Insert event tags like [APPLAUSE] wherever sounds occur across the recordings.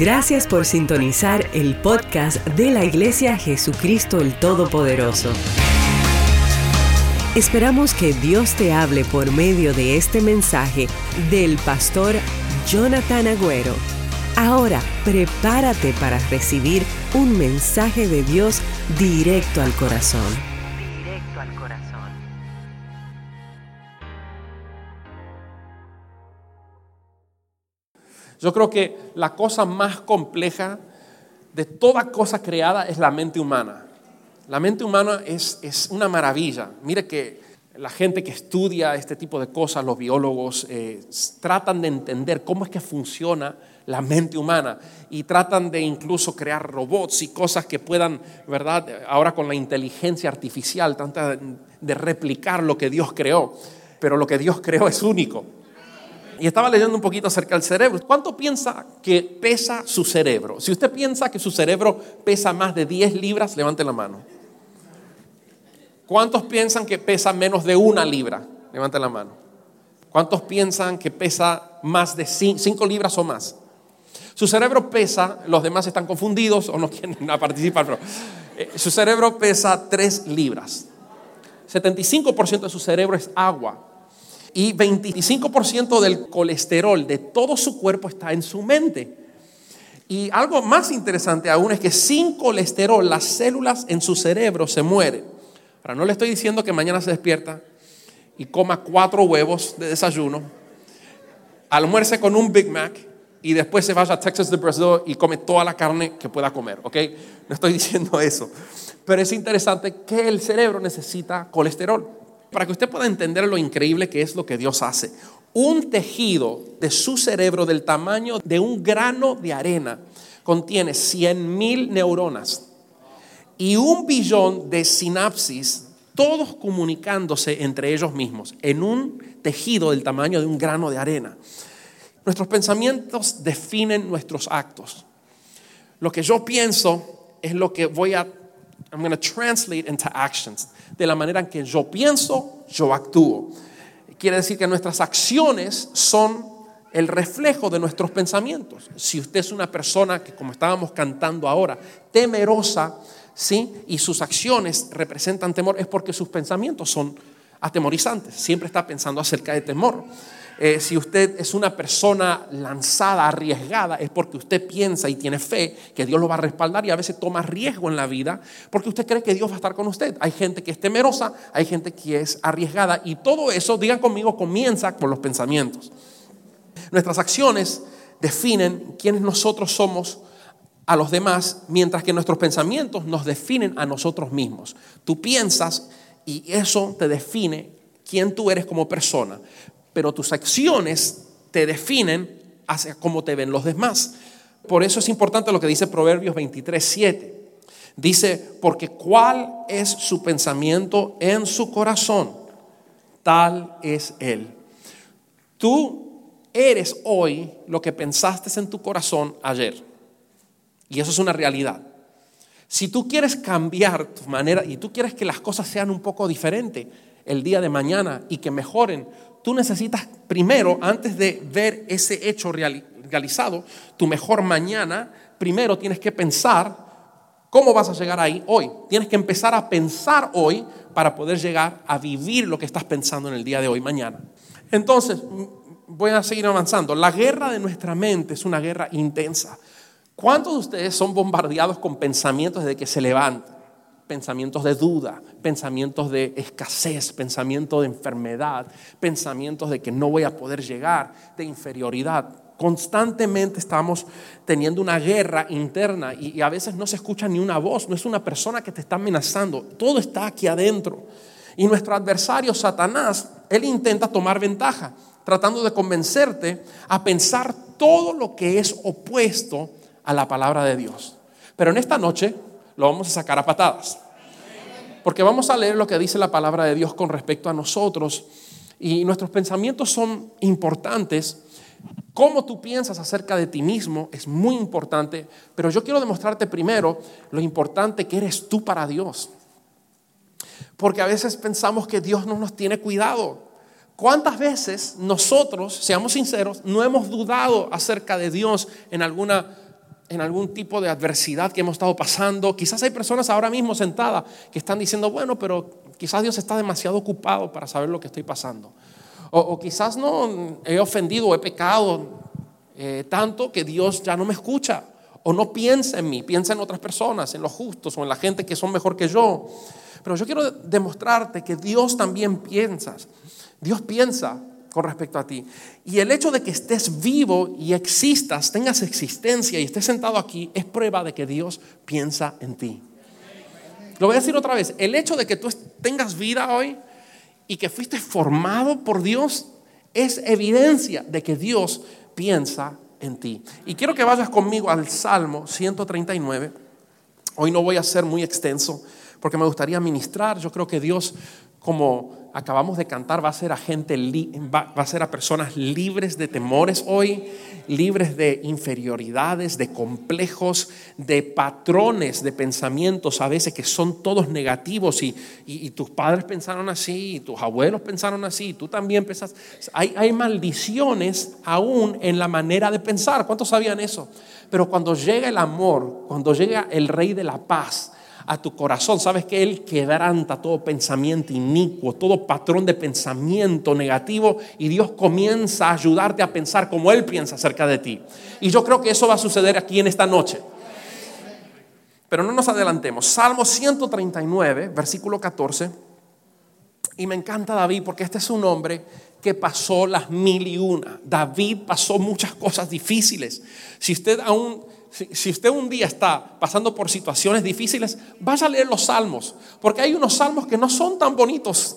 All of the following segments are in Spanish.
Gracias por sintonizar el podcast de la Iglesia Jesucristo el Todopoderoso. Esperamos que Dios te hable por medio de este mensaje del pastor Jonathan Agüero. Ahora, prepárate para recibir un mensaje de Dios directo al corazón. Yo creo que la cosa más compleja de toda cosa creada es la mente humana. La mente humana es, es una maravilla. Mire que la gente que estudia este tipo de cosas, los biólogos, eh, tratan de entender cómo es que funciona la mente humana y tratan de incluso crear robots y cosas que puedan, ¿verdad? Ahora con la inteligencia artificial, tanta de replicar lo que Dios creó, pero lo que Dios creó es único. Y estaba leyendo un poquito acerca del cerebro. ¿Cuánto piensa que pesa su cerebro? Si usted piensa que su cerebro pesa más de 10 libras, levante la mano. ¿Cuántos piensan que pesa menos de una libra? Levanten la mano. ¿Cuántos piensan que pesa más de cinco libras o más? Su cerebro pesa, los demás están confundidos o no [LAUGHS] quieren participar, pero eh, su cerebro pesa tres libras. 75% de su cerebro es agua y 25% del colesterol de todo su cuerpo está en su mente. Y algo más interesante aún es que sin colesterol las células en su cerebro se mueren. Ahora, no le estoy diciendo que mañana se despierta y coma cuatro huevos de desayuno, almuerce con un Big Mac y después se vaya a Texas de Brasil y come toda la carne que pueda comer, ¿ok? No estoy [LAUGHS] diciendo eso. Pero es interesante que el cerebro necesita colesterol. Para que usted pueda entender lo increíble que es lo que Dios hace. Un tejido de su cerebro del tamaño de un grano de arena contiene 100 mil neuronas y un billón de sinapsis, todos comunicándose entre ellos mismos en un tejido del tamaño de un grano de arena. Nuestros pensamientos definen nuestros actos. Lo que yo pienso es lo que voy a I'm going to translate into actions. De la manera en que yo pienso, yo actúo. Quiere decir que nuestras acciones son el reflejo de nuestros pensamientos. Si usted es una persona que, como estábamos cantando ahora, temerosa, ¿sí? y sus acciones representan temor, es porque sus pensamientos son atemorizantes. Siempre está pensando acerca de temor. Eh, si usted es una persona lanzada, arriesgada, es porque usted piensa y tiene fe que Dios lo va a respaldar y a veces toma riesgo en la vida porque usted cree que Dios va a estar con usted. Hay gente que es temerosa, hay gente que es arriesgada y todo eso, digan conmigo, comienza por los pensamientos. Nuestras acciones definen quiénes nosotros somos a los demás, mientras que nuestros pensamientos nos definen a nosotros mismos. Tú piensas y eso te define quién tú eres como persona, pero tus acciones te definen hacia cómo te ven los demás. Por eso es importante lo que dice Proverbios 23, 7. Dice, porque cuál es su pensamiento en su corazón, tal es él. Tú eres hoy lo que pensaste en tu corazón ayer. Y eso es una realidad. Si tú quieres cambiar tu manera y tú quieres que las cosas sean un poco diferentes el día de mañana y que mejoren, tú necesitas primero, antes de ver ese hecho realizado, tu mejor mañana, primero tienes que pensar cómo vas a llegar ahí hoy. Tienes que empezar a pensar hoy para poder llegar a vivir lo que estás pensando en el día de hoy, mañana. Entonces, voy a seguir avanzando. La guerra de nuestra mente es una guerra intensa. ¿Cuántos de ustedes son bombardeados con pensamientos desde que se levantan? Pensamientos de duda, pensamientos de escasez, pensamientos de enfermedad, pensamientos de que no voy a poder llegar, de inferioridad. Constantemente estamos teniendo una guerra interna y, a veces no se escucha ni una voz, no es una persona que te está amenazando, todo está aquí adentro. Y nuestro adversario, Satanás, él intenta tomar ventaja, tratando de convencerte a pensar todo lo que es opuesto a la palabra de Dios. Pero en esta noche lo vamos a sacar a patadas. Porque vamos a leer lo que dice la palabra de Dios con respecto a nosotros. Y nuestros pensamientos son importantes. Cómo tú piensas acerca de ti mismo es muy importante. Pero yo quiero demostrarte primero lo importante que eres tú para Dios. Porque a veces pensamos que Dios no nos tiene cuidado. ¿Cuántas veces nosotros, seamos sinceros, no hemos dudado acerca de Dios en alguna en algún tipo de adversidad que hemos estado pasando. Quizás hay personas ahora mismo sentadas que están diciendo, bueno, pero quizás Dios está demasiado ocupado para saber lo que estoy pasando. O, quizás no he ofendido he pecado eh, tanto que Dios ya no me escucha. O no piensa en mí, piensa en otras personas, en los justos o en la gente que son mejor que yo. Pero yo quiero demostrarte que Dios también piensa. Dios piensa con respecto a ti. Y el hecho de que estés vivo y existas, tengas existencia y estés sentado aquí, es prueba de que Dios piensa en ti. Lo voy a decir otra vez, el hecho de que tú tengas vida hoy y que fuiste formado por Dios es evidencia de que Dios piensa en ti. Y quiero que vayas conmigo al Salmo 139. Hoy no voy a ser muy extenso porque me gustaría ministrar. Yo creo que Dios como acabamos de cantar, va a ser a gente, va a ser a personas libres de temores hoy, libres de inferioridades, de complejos, de patrones de pensamientos a veces que son todos negativos y, tus padres pensaron así, y tus abuelos pensaron así, y tú también pensas. Hay, hay maldiciones aún en la manera de pensar. ¿Cuántos sabían eso? Pero cuando llega el amor, cuando llega el rey de la paz, a tu corazón. Sabes que Él quebranta todo pensamiento inicuo, todo patrón de pensamiento negativo y Dios comienza a ayudarte a pensar como Él piensa acerca de ti. Y yo creo que eso va a suceder aquí en esta noche. Pero no nos adelantemos. Salmo 139, versículo 14. Y me encanta David porque este es un hombre que pasó las mil y una. David pasó muchas cosas difíciles. Si usted aún si, usted un día está pasando por situaciones difíciles, vaya a leer los salmos, porque hay unos salmos que no son tan bonitos.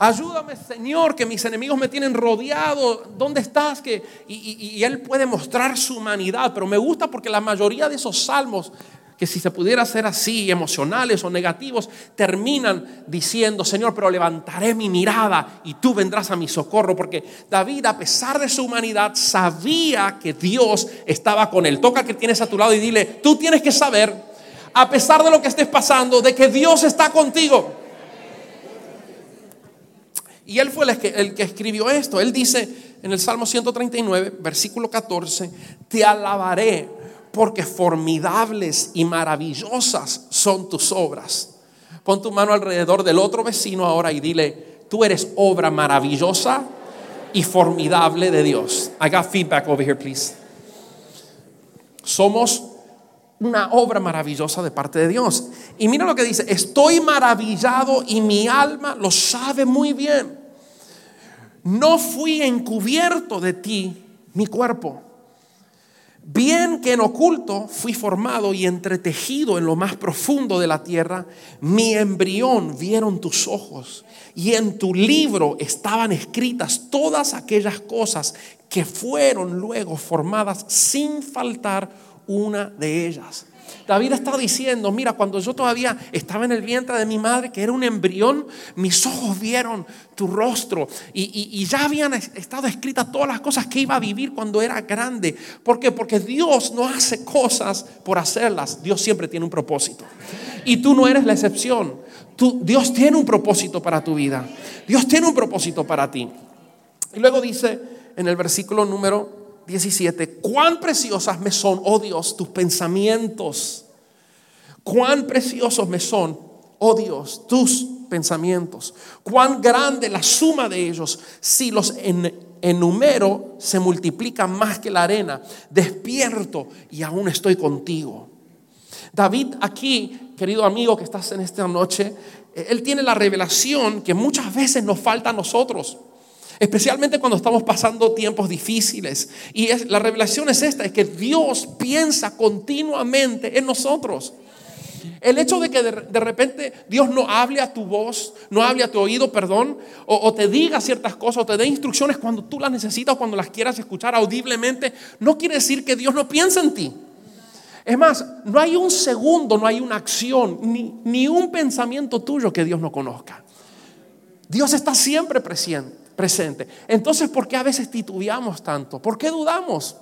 Ayúdame, Señor, que mis enemigos me tienen rodeado. ¿Dónde estás? Que, y, Él puede mostrar su humanidad, pero me gusta porque la mayoría de esos salmos que si se pudiera hacer así, emocionales o negativos, terminan diciendo, Señor, pero levantaré mi mirada y tú vendrás a mi socorro, porque David, a pesar de su humanidad, sabía que Dios estaba con él. Toca que tienes a tu lado y dile, tú tienes que saber, a pesar de lo que estés pasando, de que Dios está contigo. Y él fue el que, el que escribió esto. Él dice en el Salmo 139, versículo 14, te alabaré porque formidables y maravillosas son tus obras. Pon tu mano alrededor del otro vecino ahora y dile, tú eres obra maravillosa y formidable de Dios. I got feedback over here, please. Somos una obra maravillosa de parte de Dios. Y mira lo que dice, estoy maravillado y mi alma lo sabe muy bien. No fui encubierto de ti mi cuerpo Bien que en oculto fui formado y entretejido en lo más profundo de la tierra, mi embrión vieron tus ojos y en tu libro estaban escritas todas aquellas cosas que fueron luego formadas sin faltar una de ellas. David está diciendo, mira, cuando yo todavía estaba en el vientre de mi madre, que era un embrión, mis ojos vieron tu rostro y, ya habían estado escritas todas las cosas que iba a vivir cuando era grande. ¿Por qué? Porque Dios no hace cosas por hacerlas, Dios siempre tiene un propósito. Y tú no eres la excepción. Tú, Dios tiene un propósito para tu vida. Dios tiene un propósito para ti. Y luego dice en el versículo número 17, cuán preciosas me son, oh Dios, tus pensamientos. Cuán preciosos me son, oh Dios, tus pensamientos. Cuán grande la suma de ellos. Si los enumero, se multiplican más que la arena. Despierto y aún estoy contigo. David aquí, querido amigo que estás en esta noche, él tiene la revelación que muchas veces nos falta a nosotros. Especialmente cuando estamos pasando tiempos difíciles. Y la revelación es esta, es que Dios piensa continuamente en nosotros. El hecho de que de, repente Dios no hable a tu voz, no hable a tu oído, perdón, o, te diga ciertas cosas, o te dé instrucciones cuando tú las necesitas o cuando las quieras escuchar audiblemente, no quiere decir que Dios no piensa en ti. Es más, no hay un segundo, no hay una acción, ni, ni un pensamiento tuyo que Dios no conozca. Dios está siempre presente presente. Entonces, ¿por qué a veces titubeamos tanto? ¿Por qué dudamos?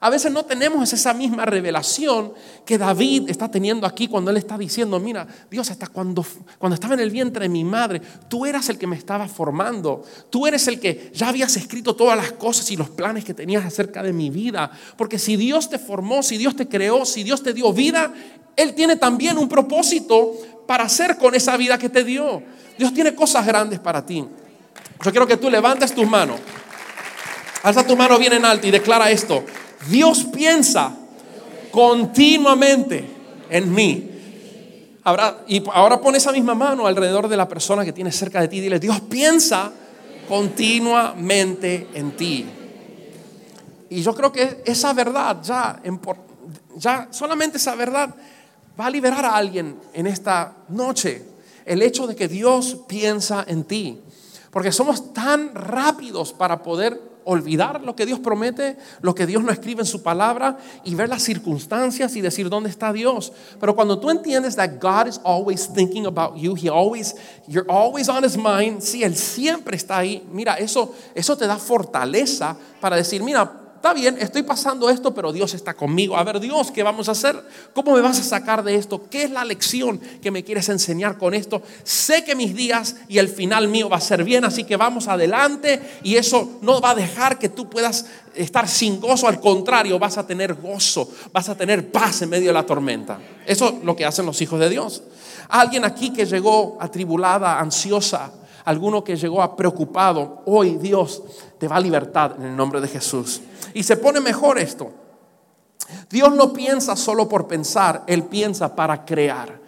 A veces no tenemos esa misma revelación que David está teniendo aquí cuando él está diciendo, mira, Dios, hasta cuando, cuando estaba en el vientre de mi madre, tú eras el que me estaba formando, tú eres el que ya habías escrito todas las cosas y los planes que tenías acerca de mi vida. Porque si Dios te formó, si Dios te creó, si Dios te dio vida, Él tiene también un propósito para hacer con esa vida que te dio. Dios tiene cosas grandes para ti. Yo quiero que tú levantes tus manos. Alza tu mano bien en alto y declara esto. Dios piensa continuamente en mí. y ahora pon esa misma mano alrededor de la persona que tienes cerca de ti dile, Dios piensa continuamente en ti. Y yo creo que esa verdad ya, ya solamente esa verdad va a liberar a alguien en esta noche. El hecho de que Dios piensa en ti. Porque somos tan rápidos para poder olvidar lo que Dios promete, lo que Dios no escribe en su palabra y ver las circunstancias y decir dónde está Dios. Pero cuando tú entiendes that God is always thinking about you, he always you're always on his mind, si él siempre está ahí, mira, eso eso te da fortaleza para decir, mira, está bien, estoy pasando esto, pero Dios está conmigo. A ver, Dios, ¿qué vamos a hacer? ¿Cómo me vas a sacar de esto? ¿Qué es la lección que me quieres enseñar con esto? Sé que mis días y el final mío va a ser bien, así que vamos adelante y eso no va a dejar que tú puedas estar sin gozo, al contrario, vas a tener gozo, vas a tener paz en medio de la tormenta. Eso es lo que hacen los hijos de Dios. Alguien aquí que llegó atribulada, ansiosa, alguno que llegó a preocupado, hoy Dios te va a libertad en el nombre de Jesús. Y se pone mejor esto. Dios no piensa solo por pensar, Él piensa para crear.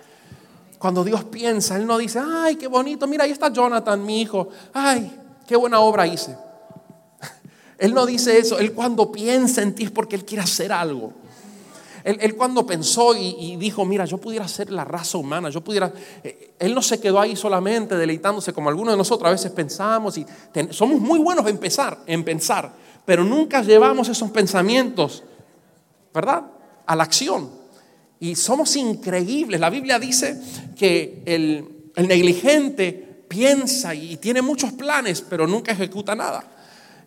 Cuando Dios piensa, Él no dice, ay, qué bonito, mira, ahí está Jonathan, mi hijo, ay, qué buena obra hice. [LAUGHS] Él no dice eso, Él cuando piensa en ti es porque Él quiere hacer algo. Él, cuando pensó y, dijo, mira, yo pudiera ser la raza humana, yo pudiera... Eh, él no se quedó ahí solamente deleitándose como algunos de nosotros a veces pensamos y somos muy buenos en pensar, en pensar, pero nunca llevamos esos pensamientos, ¿verdad? A la acción. Y somos increíbles. La Biblia dice que el negligente piensa y tiene muchos planes, pero nunca ejecuta nada.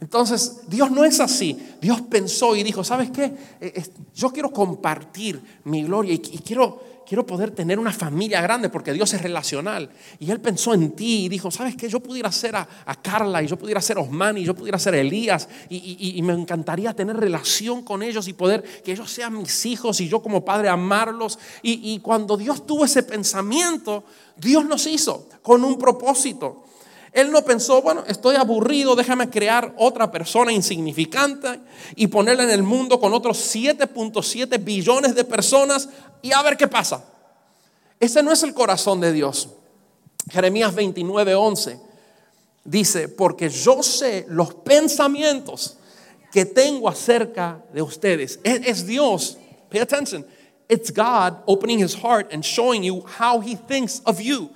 Entonces, Dios no es así. Dios pensó y dijo, ¿sabes qué? Eh, yo quiero compartir mi gloria y quiero, quiero poder tener una familia grande porque Dios es relacional. Y Él pensó en ti y dijo, ¿sabes qué? Yo pudiera ser a, Carla y yo pudiera ser Osman y yo pudiera ser Elías y, me encantaría tener relación con ellos y poder que ellos sean mis hijos y yo como padre amarlos. y cuando Dios tuvo ese pensamiento, Dios nos hizo con un propósito. Él no pensó, bueno, estoy aburrido, déjame crear otra persona insignificante y ponerla en el mundo con otros 7.7 billones de personas y a ver qué pasa. Ese no es el corazón de Dios. Jeremías 29, 11 dice, porque yo sé los pensamientos que tengo acerca de ustedes. Es, es Dios, pay attention, it's God opening his heart and showing you how he thinks of you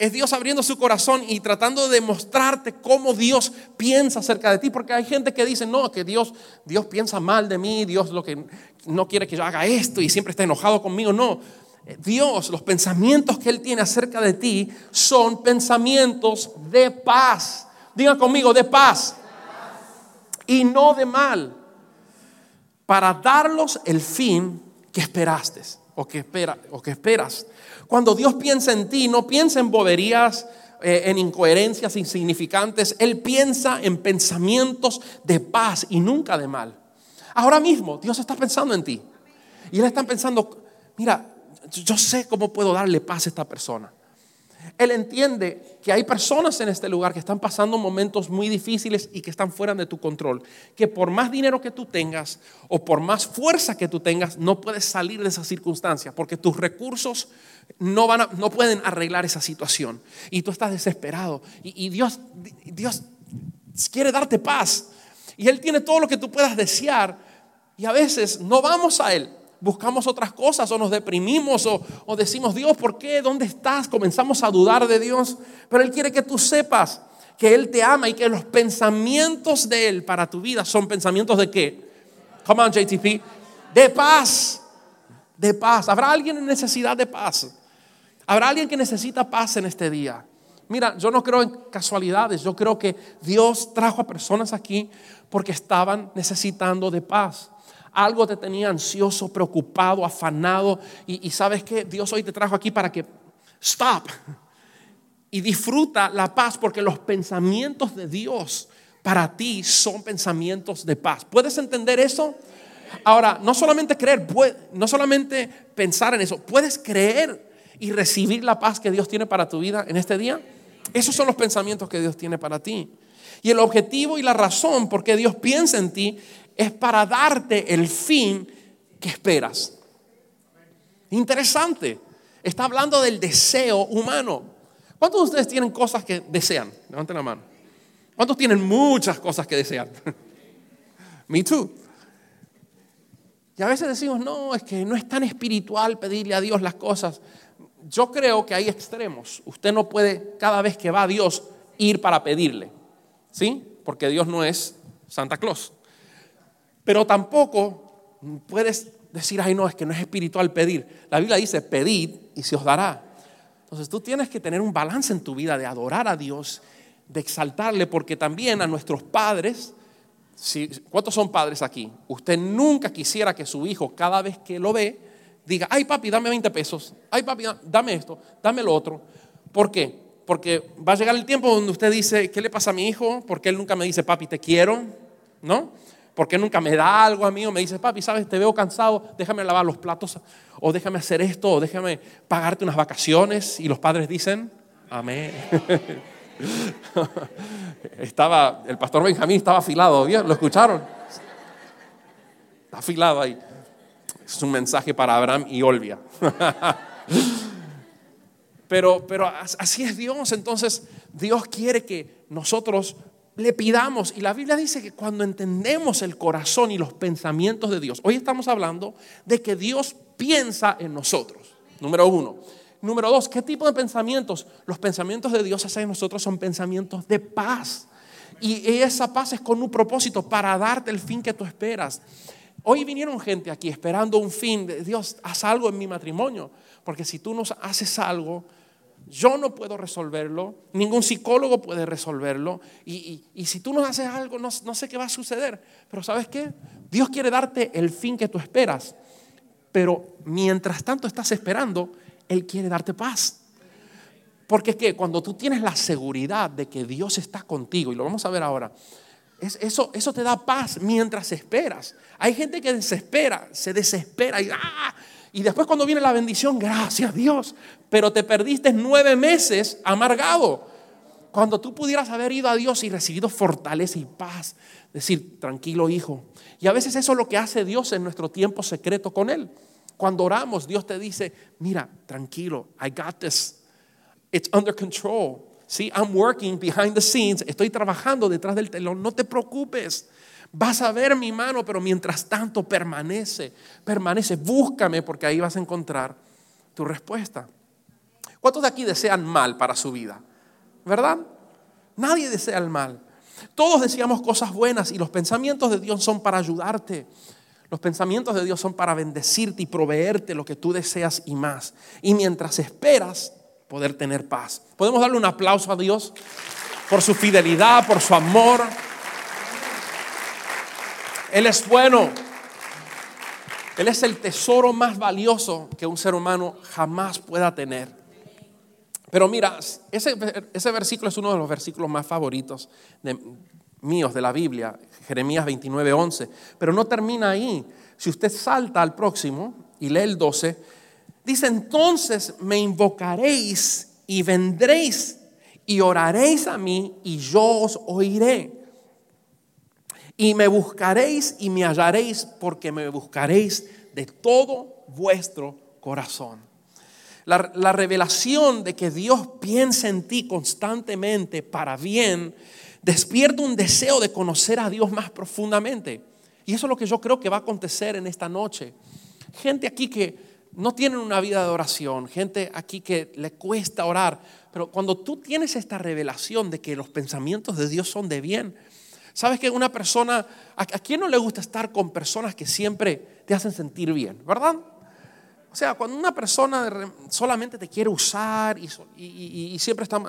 es Dios abriendo su corazón y tratando de mostrarte cómo Dios piensa acerca de ti, porque hay gente que dice, no, que Dios, Dios piensa mal de mí, Dios lo que no quiere que yo haga esto y siempre está enojado conmigo, no. Dios, los pensamientos que Él tiene acerca de ti son pensamientos de paz. Diga conmigo, de paz. Y no de mal. Para darlos el fin que esperaste o que, espera, o que esperas. Cuando Dios piensa en ti, no piensa en boberías, eh, en incoherencias insignificantes. Él piensa en pensamientos de paz y nunca de mal. Ahora mismo Dios está pensando en ti. Y Él está pensando, mira, yo sé cómo puedo darle paz a esta persona. Él entiende que hay personas en este lugar que están pasando momentos muy difíciles y que están fuera de tu control. Que por más dinero que tú tengas o por más fuerza que tú tengas, no puedes salir de esa circunstancia porque tus recursos no, van no pueden arreglar esa situación. Y tú estás desesperado. Y, y Dios, Dios quiere darte paz. Y Él tiene todo lo que tú puedas desear. Y a veces no vamos a Él buscamos otras cosas o nos deprimimos o, decimos, Dios, ¿por qué? ¿Dónde estás? Comenzamos a dudar de Dios. Pero Él quiere que tú sepas que Él te ama y que los pensamientos de Él para tu vida son pensamientos de qué? Come on, JTP. De paz. De paz. ¿Habrá alguien en necesidad de paz? ¿Habrá alguien que necesita paz en este día? Mira, yo no creo en casualidades. Yo creo que Dios trajo a personas aquí porque estaban necesitando de paz. Algo te tenía ansioso, preocupado, afanado. Y, y sabes que Dios hoy te trajo aquí para que, stop, y disfruta la paz porque los pensamientos de Dios para ti son pensamientos de paz. ¿Puedes entender eso? Ahora, no solamente creer, no solamente pensar en eso, puedes creer y recibir la paz que Dios tiene para tu vida en este día. Esos son los pensamientos que Dios tiene para ti. Y el objetivo y la razón por qué Dios piensa en ti es para darte el fin que esperas. Interesante. Está hablando del deseo humano. ¿Cuántos de ustedes tienen cosas que desean? Levanten la mano. ¿Cuántos tienen muchas cosas que desean? [LAUGHS] Me too. Y a veces decimos, no, es que no es tan espiritual pedirle a Dios las cosas. Yo creo que hay extremos. Usted no puede cada vez que va a Dios ir para pedirle. ¿Sí? Porque Dios no es Santa Claus. Pero tampoco puedes decir, ay no, es que no es espiritual pedir. La Biblia dice, pedid y se os dará. Entonces tú tienes que tener un balance en tu vida de adorar a Dios, de exaltarle, porque también a nuestros padres, si, ¿cuántos son padres aquí? Usted nunca quisiera que su hijo cada vez que lo ve diga, ay papi, dame 20 pesos, ay papi, dame esto, dame lo otro. ¿Por qué? Porque va a llegar el tiempo donde usted dice, ¿qué le pasa a mi hijo? Porque él nunca me dice, papi, te quiero, ¿no? Porque nunca me da algo a mí o me dice, papi, sabes, te veo cansado, déjame lavar los platos o déjame hacer esto o déjame pagarte unas vacaciones. Y los padres dicen, amén. [LAUGHS] estaba, el pastor Benjamín estaba afilado, ¿bien? ¿Lo escucharon? Está afilado ahí. Es un mensaje para Abraham y Olvia. [LAUGHS] pero, pero así es Dios. Entonces, Dios quiere que nosotros le pidamos. Y la Biblia dice que cuando entendemos el corazón y los pensamientos de Dios, hoy estamos hablando de que Dios piensa en nosotros. Número uno. Número dos, ¿qué tipo de pensamientos? Los pensamientos de Dios hacia nosotros son pensamientos de paz. Y esa paz es con un propósito para darte el fin que tú esperas. Hoy vinieron gente aquí esperando un fin. Dios, haz algo en mi matrimonio. Porque si tú no haces algo, yo no puedo resolverlo, ningún psicólogo puede resolverlo. Y, si tú no haces algo, no, no, sé qué va a suceder. Pero ¿sabes qué? Dios quiere darte el fin que tú esperas. Pero mientras tanto estás esperando, Él quiere darte paz. Porque es cuando tú tienes la seguridad de que Dios está contigo, y lo vamos a ver ahora, eso, eso te da paz mientras esperas. Hay gente que desespera, se desespera y ¡ah! Y después cuando viene la bendición, gracias Dios, pero te perdiste nueve meses amargado. Cuando tú pudieras haber ido a Dios y recibido fortaleza y paz, decir, tranquilo hijo. Y a veces eso es lo que hace Dios en nuestro tiempo secreto con Él. Cuando oramos, Dios te dice, mira, tranquilo, I got this. It's under control. See, I'm working behind the scenes. Estoy trabajando detrás del telón. No te preocupes. Vas a ver mi mano, pero mientras tanto permanece, permanece, búscame porque ahí vas a encontrar tu respuesta. ¿Cuántos de aquí desean mal para su vida? ¿Verdad? Nadie desea el mal. Todos deseamos cosas buenas y los pensamientos de Dios son para ayudarte. Los pensamientos de Dios son para bendecirte y proveerte lo que tú deseas y más. Y mientras esperas, poder tener paz. ¿Podemos darle un aplauso a Dios por su fidelidad, por su amor? Él es bueno. Él es el tesoro más valioso que un ser humano jamás pueda tener. Pero mira, ese, ese versículo es uno de los versículos más favoritos de, míos de la Biblia, Jeremías 29, 11. Pero no termina ahí. Si usted salta al próximo y lee el 12, dice, entonces me invocaréis y vendréis y oraréis a mí y yo os oiré. Y me buscaréis y me hallaréis porque me buscaréis de todo vuestro corazón. La, la, revelación de que Dios piensa en ti constantemente para bien despierta un deseo de conocer a Dios más profundamente. Y eso es lo que yo creo que va a acontecer en esta noche. Gente aquí que no tienen una vida de oración, gente aquí que le cuesta orar, pero cuando tú tienes esta revelación de que los pensamientos de Dios son de bien, ¿Sabes que una persona, a, quién no le gusta estar con personas que siempre te hacen sentir bien, verdad? O sea, cuando una persona solamente te quiere usar y, siempre está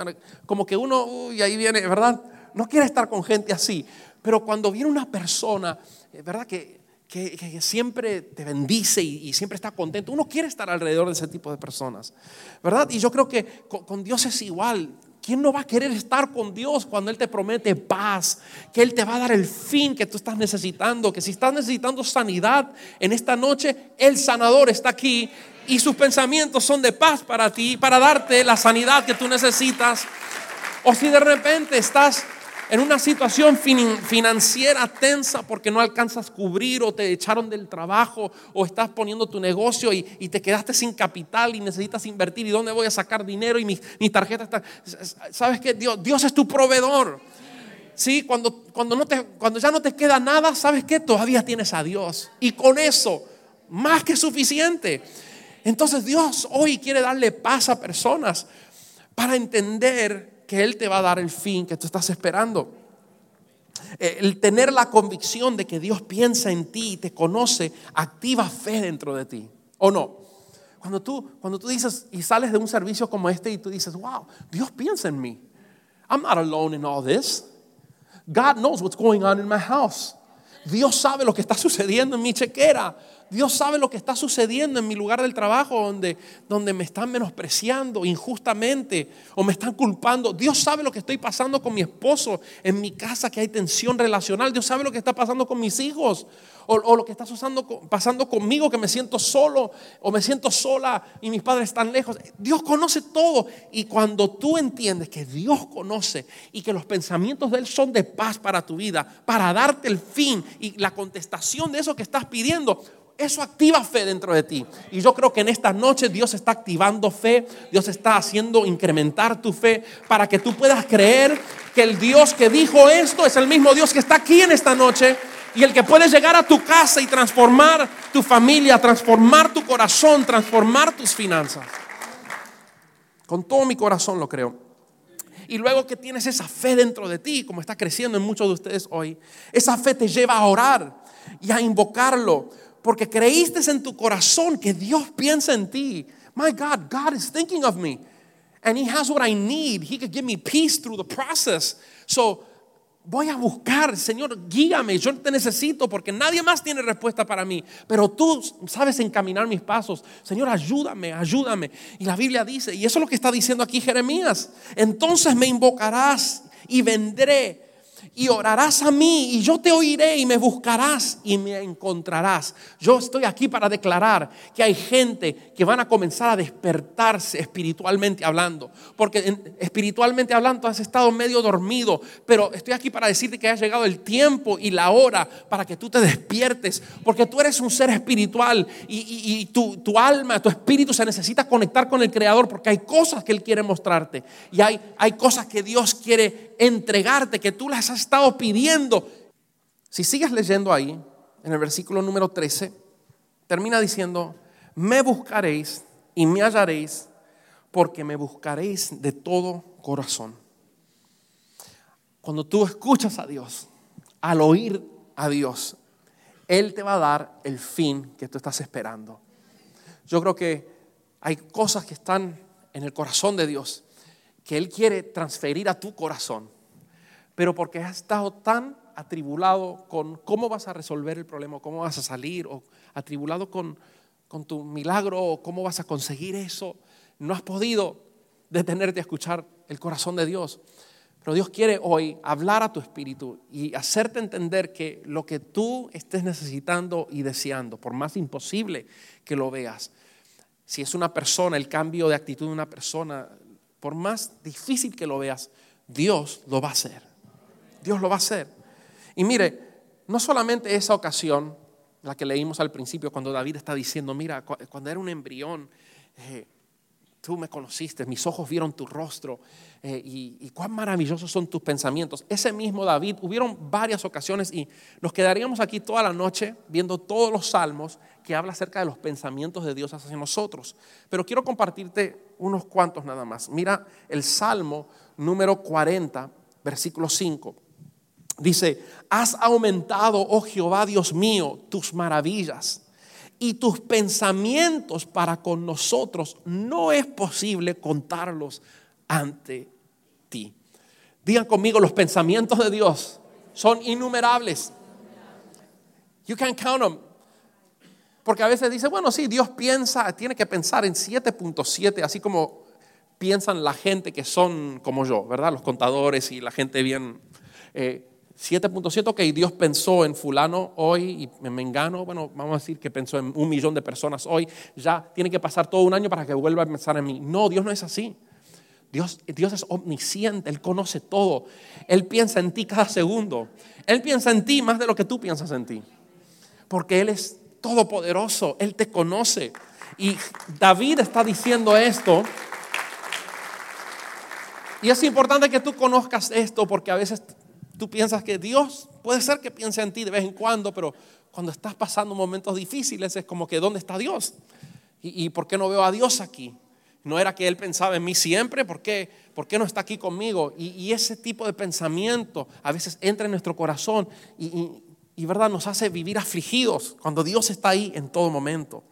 como que uno, uy, ahí viene, ¿verdad? No quiere estar con gente así. Pero cuando viene una persona, eh, ¿verdad? Que, que, siempre te bendice y, siempre está contento. Uno quiere estar alrededor de ese tipo de personas, ¿verdad? Y yo creo que con, Dios es igual. ¿Quién no va a querer estar con Dios cuando Él te promete paz? Que Él te va a dar el fin que tú estás necesitando. Que si estás necesitando sanidad en esta noche, el sanador está aquí y sus pensamientos son de paz para ti, para darte la sanidad que tú necesitas. O si de repente estás en una situación financiera tensa porque no alcanzas cubrir o te echaron del trabajo o estás poniendo tu negocio y, te quedaste sin capital y necesitas invertir y dónde voy a sacar dinero y mi, tarjeta está... ¿Sabes qué? Dios, es tu proveedor. Sí, cuando, cuando ya no te queda nada, ¿sabes qué? Todavía tienes a Dios. Y con eso, más que suficiente. Entonces Dios hoy quiere darle paz a personas para entender que Él te va a dar el fin que tú estás esperando. Eh, el tener la convicción de que Dios piensa en ti y te conoce, activa fe dentro de ti. ¿O no? Cuando tú, cuando tú dices y sales de un servicio como este y tú dices, wow, Dios piensa en mí. I'm not alone in all this. God knows what's going on in my house. Dios sabe lo que está sucediendo en mi chequera. Dios sabe lo que está sucediendo en mi lugar del trabajo donde, donde me están menospreciando injustamente o me están culpando. Dios sabe lo que estoy pasando con mi esposo en mi casa, que hay tensión relacional. Dios sabe lo que está pasando con mis hijos o, lo que está pasando conmigo, que me siento solo o me siento sola y mis padres están lejos. Dios conoce todo. Y cuando tú entiendes que Dios conoce y que los pensamientos de Él son de paz para tu vida, para darte el fin y la contestación de eso que estás pidiendo, eso activa fe dentro de ti. Y yo creo que en esta noche Dios está activando fe, Dios está haciendo incrementar tu fe para que tú puedas creer que el Dios que dijo esto es el mismo Dios que está aquí en esta noche y el que puede llegar a tu casa y transformar tu familia, transformar tu corazón, transformar tus finanzas. Con todo mi corazón lo creo. Y luego que tienes esa fe dentro de ti, como está creciendo en muchos de ustedes hoy, esa fe te lleva a orar y a invocarlo porque creíste en tu corazón que Dios piensa en ti. My God, God is thinking of me. And He has what I need. He could give me peace through the process. So, voy a buscar, Señor, guíame, yo te necesito porque nadie más tiene respuesta para mí, pero tú sabes encaminar mis pasos. Señor, ayúdame, ayúdame. Y la Biblia dice, y eso es lo que está diciendo aquí Jeremías, entonces me invocarás y vendré y orarás a mí y yo te oiré y me buscarás y me encontrarás. Yo estoy aquí para declarar que hay gente que van a comenzar a despertarse espiritualmente hablando, porque espiritualmente hablando has estado medio dormido, pero estoy aquí para decirte que ha llegado el tiempo y la hora para que tú te despiertes, porque tú eres un ser espiritual y, tu, tu, alma, tu espíritu se necesita conectar con el Creador porque hay cosas que Él quiere mostrarte y hay, hay cosas que Dios quiere entregarte, que tú las has estado pidiendo. Si sigues leyendo ahí, en el versículo número 13, termina diciendo, me buscaréis y me hallaréis porque me buscaréis de todo corazón. Cuando tú escuchas a Dios, al oír a Dios, Él te va a dar el fin que tú estás esperando. Yo creo que hay cosas que están en el corazón de Dios que Él quiere transferir a tu corazón pero porque has estado tan atribulado con cómo vas a resolver el problema, cómo vas a salir, o atribulado con, con tu milagro, o cómo vas a conseguir eso, no has podido detenerte a escuchar el corazón de Dios. Pero Dios quiere hoy hablar a tu espíritu y hacerte entender que lo que tú estés necesitando y deseando, por más imposible que lo veas, si es una persona, el cambio de actitud de una persona, por más difícil que lo veas, Dios lo va a hacer. Dios lo va a hacer. Y mire, no solamente esa ocasión, la que leímos al principio, cuando David está diciendo, mira, cuando era un embrión, eh, tú me conociste, mis ojos vieron tu rostro eh, y, y, cuán maravillosos son tus pensamientos. Ese mismo David, hubieron varias ocasiones y nos quedaríamos aquí toda la noche viendo todos los salmos que habla acerca de los pensamientos de Dios hacia nosotros. Pero quiero compartirte unos cuantos nada más. Mira el Salmo número 40, versículo 5. Dice, has aumentado, oh Jehová Dios mío, tus maravillas y tus pensamientos para con nosotros. No es posible contarlos ante ti. Digan conmigo, los pensamientos de Dios son innumerables. You can't count them. Porque a veces dice, bueno, sí, Dios piensa, tiene que pensar en 7.7, así como piensan la gente que son como yo, ¿verdad? Los contadores y la gente bien. Eh, 7.7, ok, Dios pensó en fulano hoy y en Mengano, bueno, vamos a decir que pensó en un millón de personas hoy, ya tiene que pasar todo un año para que vuelva a pensar en mí. No, Dios no es así. Dios, Dios es omnisciente, Él conoce todo. Él piensa en ti cada segundo. Él piensa en ti más de lo que tú piensas en ti. Porque Él es todopoderoso, Él te conoce. Y David está diciendo esto. Y es importante que tú conozcas esto porque a veces tú piensas que Dios puede ser que piense en ti de vez en cuando, pero cuando estás pasando momentos difíciles es como que ¿dónde está Dios? ¿Y, por qué no veo a Dios aquí? No era que Él pensaba en mí siempre, ¿por qué, ¿Por qué no está aquí conmigo? Y, ese tipo de pensamiento a veces entra en nuestro corazón y, y verdad nos hace vivir afligidos cuando Dios está ahí en todo momento.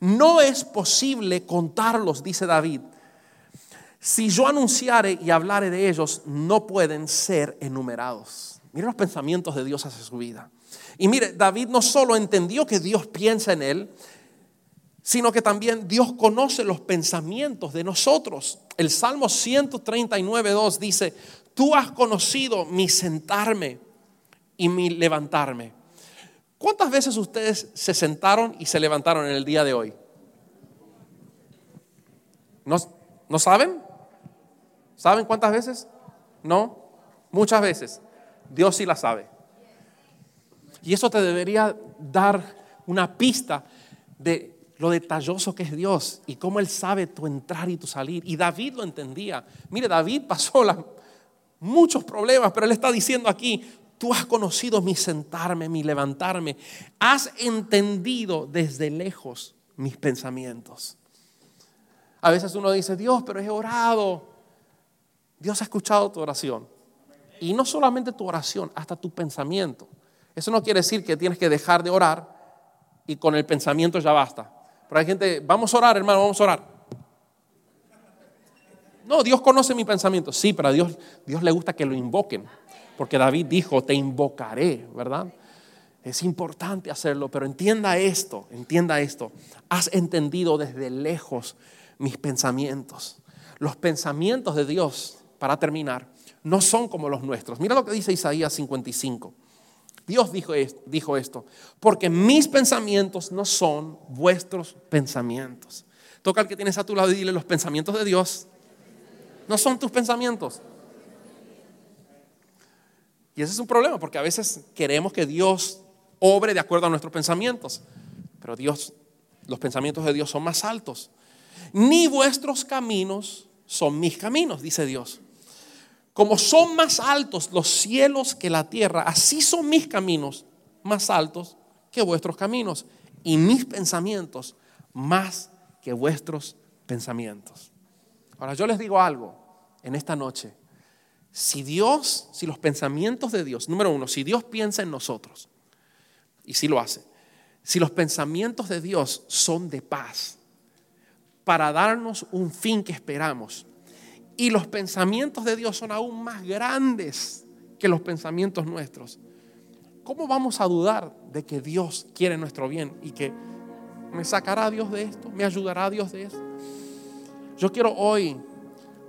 No es posible contarlos, dice David, si yo anunciare y hablare de ellos, no pueden ser enumerados. Mire los pensamientos de Dios hacia su vida. Y mire, David no solo entendió que Dios piensa en él, sino que también Dios conoce los pensamientos de nosotros. El Salmo 139, 2 dice, tú has conocido mi sentarme y mi levantarme. ¿Cuántas veces ustedes se sentaron y se levantaron en el día de hoy? ¿No, ¿no saben? ¿Saben cuántas veces? No, muchas veces. Dios sí la sabe. Y eso te debería dar una pista de lo detalloso que es Dios y cómo Él sabe tu entrar y tu salir. Y David lo entendía. Mire, David pasó muchos problemas, pero Él está diciendo aquí, tú has conocido mi sentarme, mi levantarme. Has entendido desde lejos mis pensamientos. A veces uno dice, Dios, pero he orado. Dios ha escuchado tu oración. Y no solamente tu oración, hasta tu pensamiento. Eso no quiere decir que tienes que dejar de orar y con el pensamiento ya basta. Pero hay gente, vamos a orar, hermano, vamos a orar. No, Dios conoce mi pensamiento. Sí, pero a Dios, Dios le gusta que lo invoquen. Porque David dijo, te invocaré, ¿verdad? Es importante hacerlo, pero entienda esto, entienda esto. Has entendido desde lejos mis pensamientos. Los pensamientos de Dios para terminar, no son como los nuestros. Mira lo que dice Isaías 55. Dios dijo, dijo esto, porque mis pensamientos no son vuestros pensamientos. Toca al que tienes a tu lado y dile, los pensamientos de Dios no son tus pensamientos. Y ese es un problema, porque a veces queremos que Dios obre de acuerdo a nuestros pensamientos, pero Dios, los pensamientos de Dios son más altos. Ni vuestros caminos son mis caminos, dice Dios. Como son más altos los cielos que la tierra, así son mis caminos más altos que vuestros caminos y mis pensamientos más que vuestros pensamientos. Ahora yo les digo algo en esta noche. Si Dios, si los pensamientos de Dios, número uno, si Dios piensa en nosotros, y si lo hace, si los pensamientos de Dios son de paz, para darnos un fin que esperamos, y los pensamientos de Dios son aún más grandes que los pensamientos nuestros. ¿Cómo vamos a dudar de que Dios quiere nuestro bien y que me sacará Dios de esto? ¿Me ayudará Dios de esto? Yo quiero hoy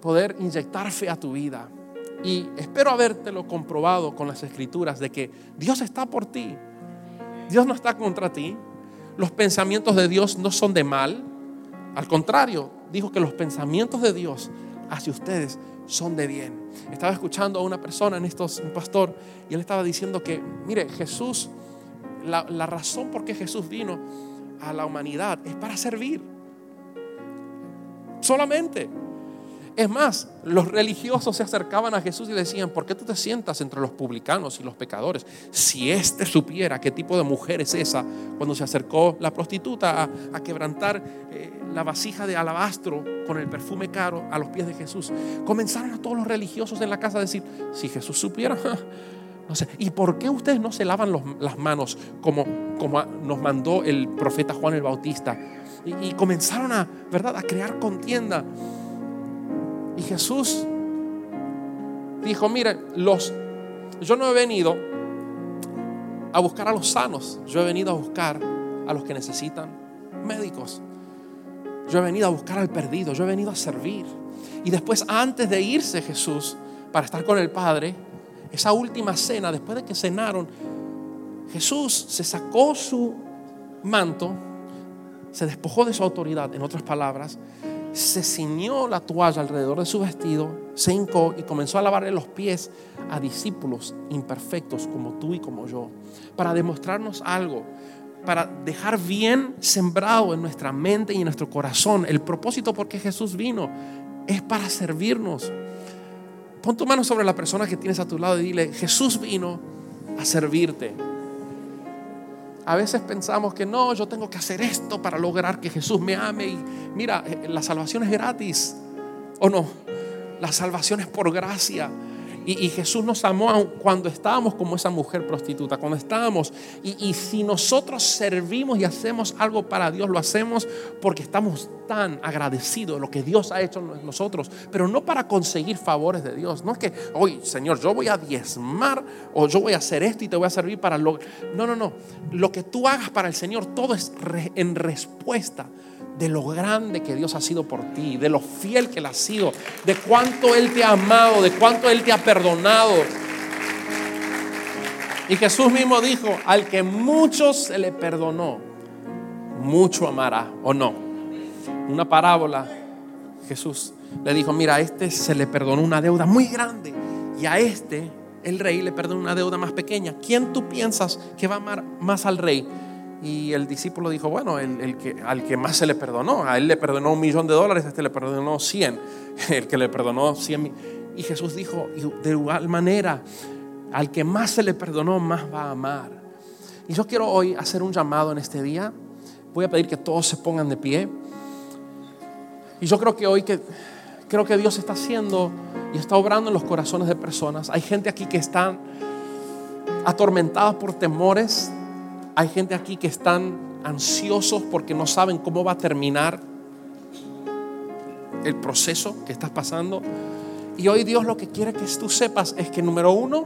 poder inyectar fe a tu vida y espero habértelo comprobado con las escrituras de que Dios está por ti. Dios no está contra ti. Los pensamientos de Dios no son de mal. Al contrario, dijo que los pensamientos de Dios hacia ustedes son de bien. Estaba escuchando a una persona en estos, un pastor, y él estaba diciendo que, mire, Jesús, la, la razón por qué Jesús vino a la humanidad es para servir. Solamente. Es más, los religiosos se acercaban a Jesús y le decían, ¿por qué tú te sientas entre los publicanos y los pecadores? Si éste supiera qué tipo de mujer es esa, cuando se acercó la prostituta a, quebrantar eh, la vasija de alabastro con el perfume caro a los pies de Jesús, comenzaron a todos los religiosos en la casa a decir, si Jesús supiera... [LAUGHS] No sé, ¿y por qué ustedes no se lavan las manos como, como nos mandó el profeta Juan el Bautista? Y, y comenzaron a, ¿verdad?, a crear contienda. Y Jesús dijo, mire, los, yo no he venido a buscar a los sanos, yo he venido a buscar a los que necesitan médicos. Yo he venido a buscar al perdido, yo he venido a servir. Y después, antes de irse Jesús para estar con el Padre, esa última cena, después de que cenaron, Jesús se sacó su manto, se despojó de su autoridad, en otras palabras, se ciñó la toalla alrededor de su vestido, se hincó y comenzó a lavarle los pies a discípulos imperfectos como tú y como yo, para demostrarnos algo, para dejar bien sembrado en nuestra mente y en nuestro corazón el propósito por qué Jesús vino, es para servirnos. Pon tu mano sobre la persona que tienes a tu lado y dile, Jesús vino a servirte. A veces pensamos que no, yo tengo que hacer esto para lograr que Jesús me ame. Y mira, eh, la salvación es gratis. ¿O no? La salvación es por gracia. Y, Jesús nos amó cuando estábamos como esa mujer prostituta, cuando estábamos. Y, si nosotros servimos y hacemos algo para Dios, lo hacemos porque estamos tan agradecidos de lo que Dios ha hecho en nosotros, pero no para conseguir favores de Dios. No es que, hoy, Señor, yo voy a diezmar o yo voy a hacer esto y te voy a servir para lo. No, no, no. Lo que tú hagas para el Señor, todo es en respuesta de lo grande que Dios ha sido por ti, de lo fiel que Él ha sido, de cuánto Él te ha amado, de cuánto Él te ha perdonado. Y Jesús mismo dijo, al que mucho se le perdonó, mucho amará, ¿o no? Una parábola, Jesús le dijo, mira, a este se le perdonó una deuda muy grande y a este, el rey, le perdonó una deuda más pequeña. ¿Quién tú piensas que va a amar más al rey? Y el discípulo dijo, bueno, el, que, al que más se le perdonó, a él le perdonó un millón de dólares, a este le perdonó cien, [LAUGHS] el que le perdonó cien. Y Jesús dijo, de igual manera, al que más se le perdonó, más va a amar. Y yo quiero hoy hacer un llamado en este día. Voy a pedir que todos se pongan de pie. Y yo creo que hoy que creo que Dios está haciendo y está obrando en los corazones de personas. Hay gente aquí que están atormentada por temores, hay gente aquí que están ansiosos porque no saben cómo va a terminar el proceso que estás pasando. Y hoy Dios lo que quiere que tú sepas es que número uno,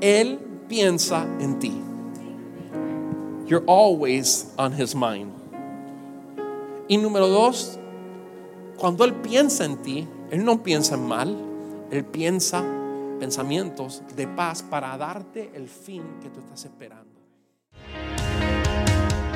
Él piensa en ti. You're always on His mind. Y número dos, cuando Él piensa en ti, Él no piensa en mal, Él piensa pensamientos de paz para darte el fin que tú estás esperando.